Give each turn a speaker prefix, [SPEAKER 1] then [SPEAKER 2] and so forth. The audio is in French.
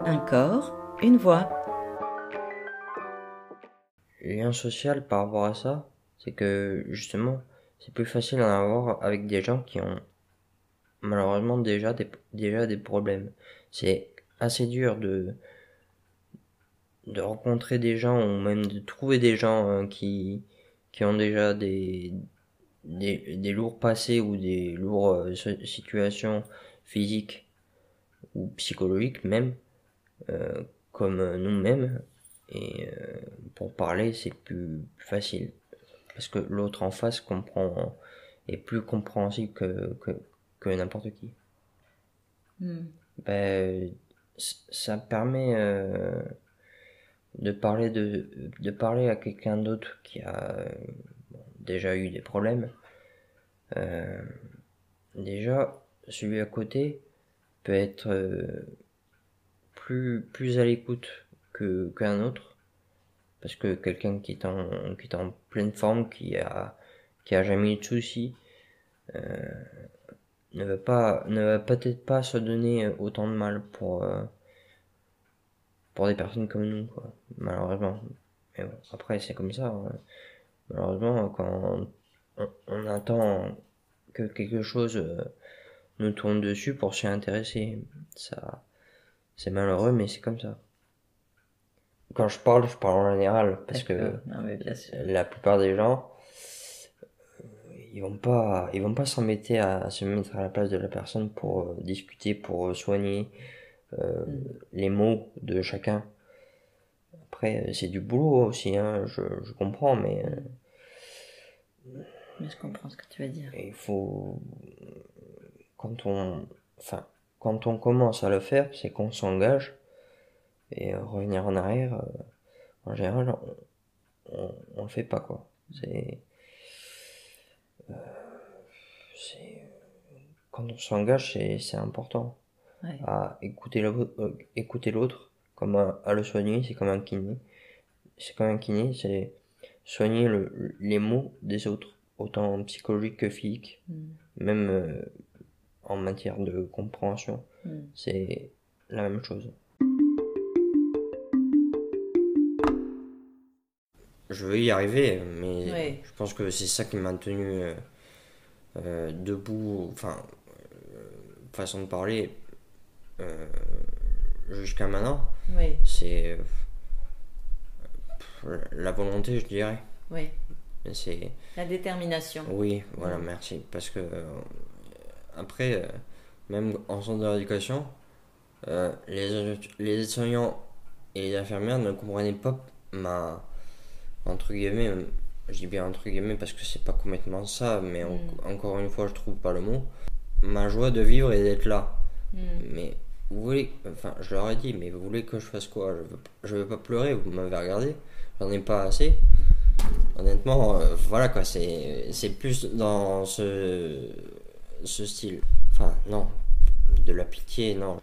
[SPEAKER 1] Un corps, une voix.
[SPEAKER 2] Lien social par rapport à ça, c'est que justement, c'est plus facile d'en avoir avec des gens qui ont malheureusement déjà des, déjà des problèmes. C'est assez dur de, rencontrer des gens ou même de trouver des gens hein, qui, ont déjà des, lourds passés ou des lourdes euh, situations physiques ou psychologiques même, euh, comme nous-mêmes. Et euh, pour parler, c'est plus, facile. Parce que l'autre en face comprend, est plus compréhensible que, que, que n'importe qui.
[SPEAKER 1] Hmm.
[SPEAKER 2] Ben, ça permet euh, de parler de, de parler à quelqu'un d'autre qui a euh, déjà eu des problèmes. Euh, déjà, celui à côté peut être euh, plus, à l'écoute que qu'un autre. Parce que quelqu'un qui est en, qui est en pleine forme, qui a, qui a jamais eu de soucis, euh, ne va pas, ne va peut-être pas se donner autant de mal pour, euh, pour des personnes comme nous, quoi. Malheureusement. Mais bon, après, c'est comme ça. hein. Malheureusement, quand on, on attend que quelque chose euh, nous tourne dessus pour s'y intéresser, ça, c'est malheureux, mais c'est comme ça. Quand je parle, je parle en général, parce que
[SPEAKER 1] Non, mais bien sûr.
[SPEAKER 2] la plupart des gens, ils vont pas, ils vont pas s'embêter à se mettre à la place de la personne pour euh, discuter, pour euh, soigner euh, les mots de chacun. Après, c'est du boulot aussi, hein, je, je comprends, mais
[SPEAKER 1] Mais je comprends ce que tu veux dire.
[SPEAKER 2] il faut, quand on, enfin, quand on commence à le faire, c'est qu'on s'engage et euh, revenir en arrière, euh, en général, on, on, on le fait pas quoi. C'est, euh, quand on s'engage, c'est, important
[SPEAKER 1] Ouais.
[SPEAKER 2] à écouter l'autre, écouter l'autre, comme à, à le soigner, c'est comme un kiné. C'est comme un kiné, c'est soigner le, les mots des autres, autant psychologique que physique,
[SPEAKER 1] Mm.
[SPEAKER 2] même euh, en matière de compréhension.
[SPEAKER 1] Mm.
[SPEAKER 2] C'est la même chose. Je veux y arriver, mais
[SPEAKER 1] Ouais.
[SPEAKER 2] je pense que c'est ça qui m'a tenu euh, euh, debout, enfin, euh, façon de parler, jusqu'à maintenant. C'est la volonté, je dirais.
[SPEAKER 1] oui.
[SPEAKER 2] C'est
[SPEAKER 1] La détermination.
[SPEAKER 2] oui, voilà, merci. Parce que après, euh, même en centre de rééducation, euh, les, les aides-soignants et les infirmières ne comprenaient pas ma. Entre guillemets, euh, je dis bien entre guillemets parce que c'est pas complètement ça, mais en- encore une fois, je trouve pas le mot. Ma joie de vivre et d'être là.
[SPEAKER 1] Mm.
[SPEAKER 2] Mais vous voulez, enfin, je leur ai dit, mais vous voulez que je fasse quoi? Je veux, je veux pas pleurer, vous m'avez regardé, j'en ai pas assez. Honnêtement, euh, voilà quoi, c'est plus dans ce, ce style. Enfin, non, de la pitié, non.